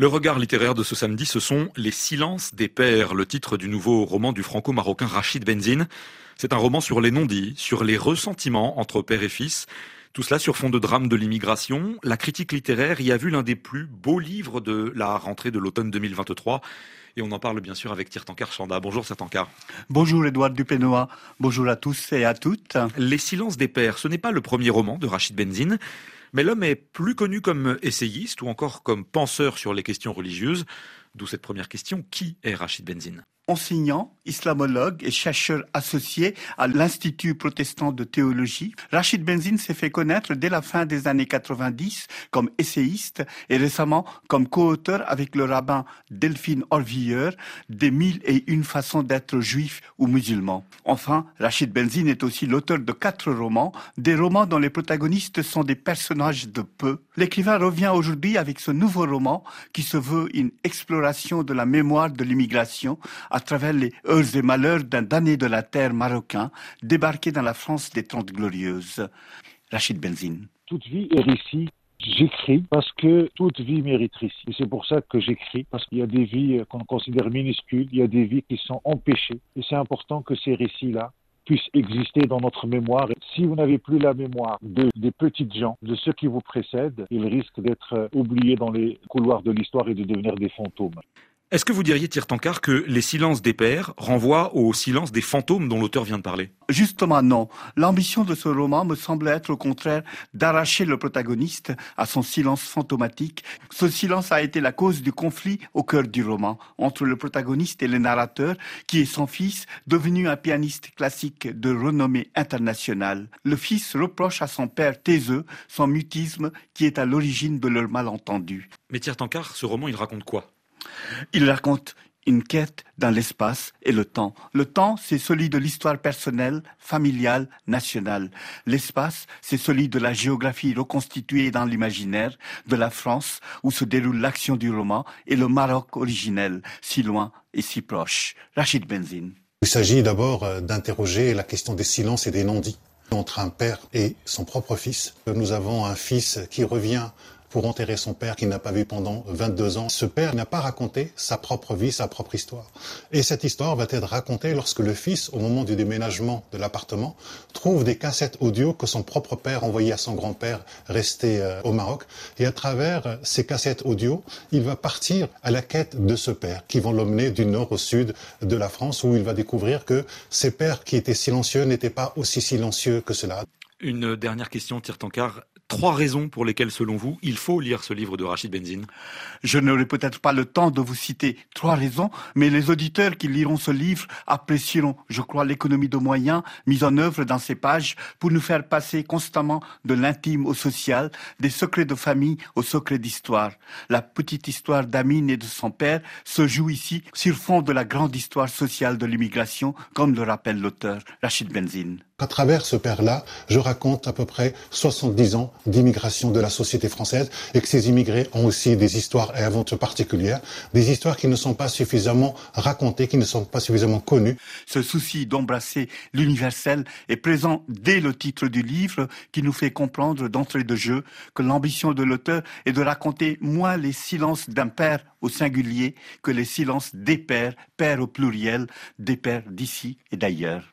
Le regard littéraire de ce samedi, ce sont Les silences des pères, le titre du nouveau roman du franco-marocain Rachid Benzine. C'est un roman sur les non-dits, sur les ressentiments entre père et fils. Tout cela sur fond de drame de l'immigration. La critique littéraire y a vu l'un des plus beaux livres de la rentrée de l'automne 2023. Et on en parle bien sûr avec Tirtankar Chanda. Bonjour Tirtankar. Bonjour Edouard Dupénois. Bonjour à tous et à toutes. Les silences des pères, ce n'est pas le premier roman de Rachid Benzine. Mais l'homme est plus connu comme essayiste ou encore comme penseur sur les questions religieuses. D'où cette première question, qui est Rachid Benzine? Enseignant, islamologue et chercheur associé à l'Institut protestant de théologie, Rachid Benzine s'est fait connaître dès la fin des années 90 comme essayiste et récemment comme co-auteur avec le rabbin Delphine Orvilleur des mille et une façons d'être juif ou musulman. Enfin, Rachid Benzine est aussi l'auteur de quatre romans, des romans dont les protagonistes sont des personnages de peu. L'écrivain revient aujourd'hui avec ce nouveau roman qui se veut une exploration de la mémoire de l'immigration travers les heures et malheurs d'un damné de la terre marocain débarqué dans la France des Trente Glorieuses. Rachid Benzine. Toute vie est récit. J'écris parce que toute vie mérite récit. Et c'est pour ça que j'écris, parce qu'il y a des vies qu'on considère minuscules, il y a des vies qui sont empêchées. Et c'est important que ces récits-là puissent exister dans notre mémoire. Si vous n'avez plus la mémoire de, des petites gens, de ceux qui vous précèdent, ils risquent d'être oubliés dans les couloirs de l'histoire et de devenir des fantômes. Est-ce que vous diriez, Tirtankar, que les silences des pères renvoient au silence des fantômes dont l'auteur vient de parler? Justement non. L'ambition de ce roman me semble être au contraire d'arracher le protagoniste à son silence fantomatique. Ce silence a été la cause du conflit au cœur du roman entre le protagoniste et le narrateur, qui est son fils, devenu un pianiste classique de renommée internationale. Le fils reproche à son père taiseux son mutisme qui est à l'origine de leur malentendu. Mais Tirtankar, ce roman, il raconte quoi? Il raconte une quête dans l'espace et le temps. Le temps, c'est celui de l'histoire personnelle, familiale, nationale. L'espace, c'est celui de la géographie reconstituée dans l'imaginaire, de la France où se déroule l'action du roman, et le Maroc originel, si loin et si proche. Rachid Benzine. Il s'agit d'abord euh, d'interroger la question des silences et des non-dits entre un père et son propre fils. Nous avons un fils qui revient pour enterrer son père qu'il n'a pas vu pendant 22 ans. Ce père n'a pas raconté sa propre vie, sa propre histoire. Et cette histoire va être racontée lorsque le fils, au moment du déménagement de l'appartement, trouve des cassettes audio que son propre père envoyait à son grand-père resté euh, au Maroc. Et à travers ces cassettes audio, il va partir à la quête de ce père qui vont l'emmener du nord au sud de la France où il va découvrir que ces pères qui étaient silencieux n'étaient pas aussi silencieux que cela. Une dernière question, Tirtankar trois raisons pour lesquelles, selon vous, il faut lire ce livre de Rachid Benzine Je n'aurai peut-être pas le temps de vous citer trois raisons, mais les auditeurs qui liront ce livre apprécieront, je crois, l'économie de moyens mise en œuvre dans ces pages pour nous faire passer constamment de l'intime au social, des secrets de famille aux secrets d'histoire. La petite histoire d'Amine et de son père se joue ici sur fond de la grande histoire sociale de l'immigration, comme le rappelle l'auteur Rachid Benzine. À travers ce père-là, je raconte à peu près 70 ans d'immigration de la société française et que ces immigrés ont aussi des histoires et aventures particulières, des histoires qui ne sont pas suffisamment racontées, qui ne sont pas suffisamment connues. Ce souci d'embrasser l'universel est présent dès le titre du livre qui nous fait comprendre d'entrée de jeu que l'ambition de l'auteur est de raconter moins les silences d'un père au singulier que les silences des pères, pères au pluriel, des pères d'ici et d'ailleurs.